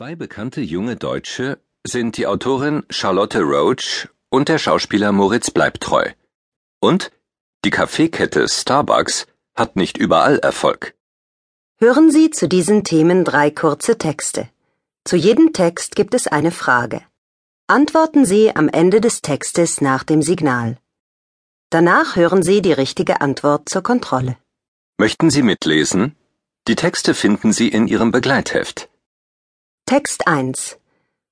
Zwei bekannte junge Deutsche sind die Autorin Charlotte Roach und der Schauspieler Moritz Bleibtreu. Und die Kaffeekette Starbucks hat nicht überall Erfolg. Hören Sie zu diesen Themen drei kurze Texte. Zu jedem Text gibt es eine Frage. Antworten Sie am Ende des Textes nach dem Signal. Danach hören Sie die richtige Antwort zur Kontrolle. Möchten Sie mitlesen? Die Texte finden Sie in Ihrem Begleitheft. Text 1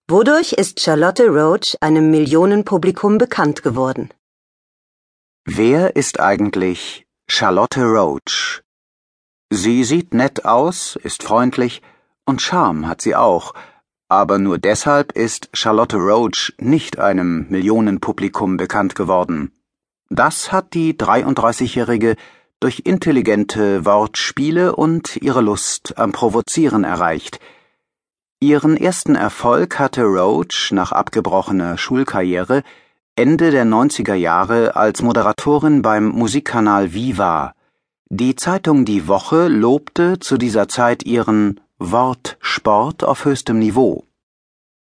Wodurch ist Charlotte Roach einem Millionenpublikum bekannt geworden? Wer ist eigentlich Charlotte Roach? Sie sieht nett aus, ist freundlich und Charme hat sie auch, aber nur deshalb ist Charlotte Roach nicht einem Millionenpublikum bekannt geworden. Das hat die 33-Jährige durch intelligente Wortspiele und ihre Lust am Provozieren erreicht – Ihren ersten Erfolg hatte Roach nach abgebrochener Schulkarriere Ende der 90er Jahre als Moderatorin beim Musikkanal Viva. Die Zeitung Die Woche lobte zu dieser Zeit ihren Wortsport auf höchstem Niveau.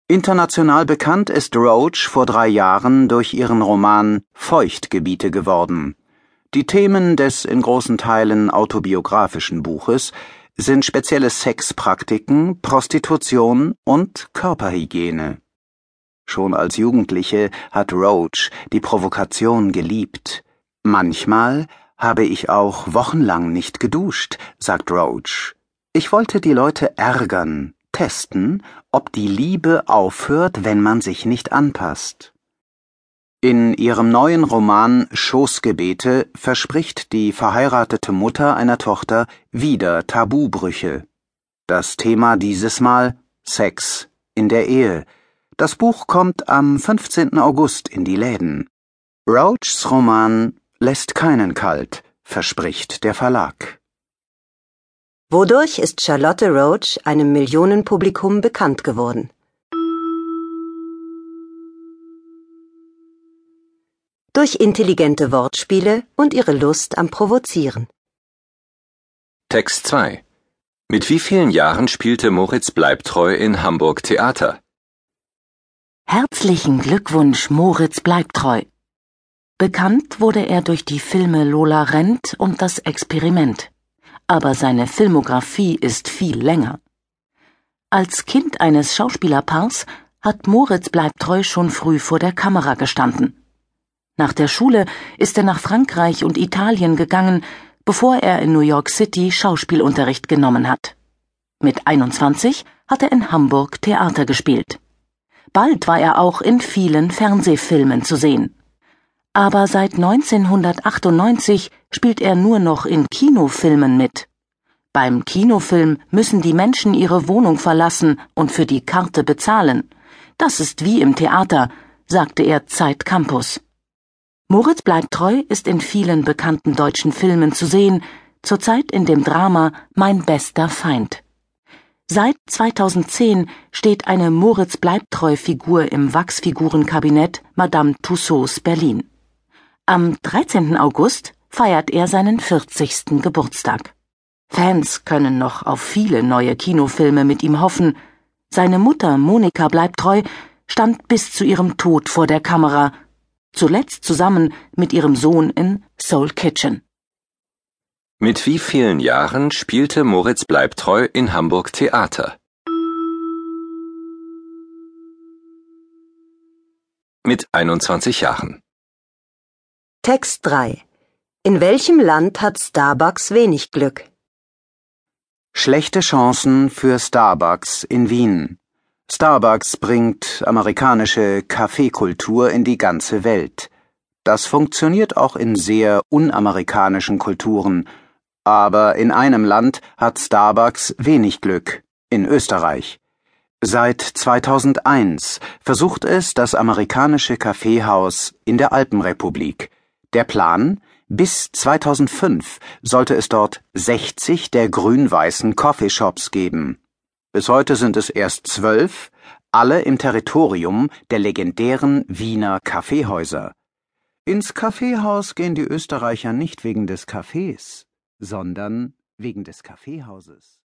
International bekannt ist Roach vor drei Jahren durch ihren Roman Feuchtgebiete geworden. Die Themen des in großen Teilen autobiografischen Buches sind spezielle Sexpraktiken, Prostitution und Körperhygiene. Schon als Jugendliche hat Roach die Provokation geliebt. Manchmal habe ich auch wochenlang nicht geduscht, sagt Roach. Ich wollte die Leute ärgern, testen, ob die Liebe aufhört, wenn man sich nicht anpasst. In ihrem neuen Roman Schoßgebete verspricht die verheiratete Mutter einer Tochter wieder Tabubrüche. Das Thema dieses Mal Sex in der Ehe. Das Buch kommt am 15. August in die Läden. Roachs Roman lässt keinen kalt, verspricht der Verlag. Wodurch ist Charlotte Roach einem Millionenpublikum bekannt geworden? Durch intelligente Wortspiele und ihre Lust am Provozieren. Text 2 Mit wie vielen Jahren spielte Moritz Bleibtreu in Hamburg Theater? Herzlichen Glückwunsch, Moritz Bleibtreu. Bekannt wurde er durch die Filme Lola Rent und Das Experiment. Aber seine Filmografie ist viel länger. Als Kind eines Schauspielerpaars hat Moritz Bleibtreu schon früh vor der Kamera gestanden. Nach der Schule ist er nach Frankreich und Italien gegangen, bevor er in New York City Schauspielunterricht genommen hat. Mit 21 hat er in Hamburg Theater gespielt. Bald war er auch in vielen Fernsehfilmen zu sehen. Aber seit 1998 spielt er nur noch in Kinofilmen mit. Beim Kinofilm müssen die Menschen ihre Wohnung verlassen und für die Karte bezahlen. Das ist wie im Theater, sagte er Zeit Campus. Moritz bleibt treu ist in vielen bekannten deutschen Filmen zu sehen, zurzeit in dem Drama Mein bester Feind. Seit 2010 steht eine Moritz bleibt treu Figur im Wachsfigurenkabinett Madame Tussauds Berlin. Am 13. August feiert er seinen 40. Geburtstag. Fans können noch auf viele neue Kinofilme mit ihm hoffen. Seine Mutter Monika bleibt treu stand bis zu ihrem Tod vor der Kamera zuletzt zusammen mit ihrem Sohn in Soul Kitchen. Mit wie vielen Jahren spielte Moritz Bleibtreu in Hamburg Theater? Mit 21 Jahren. Text 3 In welchem Land hat Starbucks wenig Glück? Schlechte Chancen für Starbucks in Wien. Starbucks bringt amerikanische Kaffeekultur in die ganze Welt. Das funktioniert auch in sehr unamerikanischen Kulturen. Aber in einem Land hat Starbucks wenig Glück, in Österreich. Seit 2001 versucht es das amerikanische Kaffeehaus in der Alpenrepublik. Der Plan? Bis 2005 sollte es dort 60 der grün-weißen Coffeeshops geben. Bis heute sind es erst zwölf, alle im Territorium der legendären Wiener Kaffeehäuser. Ins Kaffeehaus gehen die Österreicher nicht wegen des Kaffees, sondern wegen des Kaffeehauses.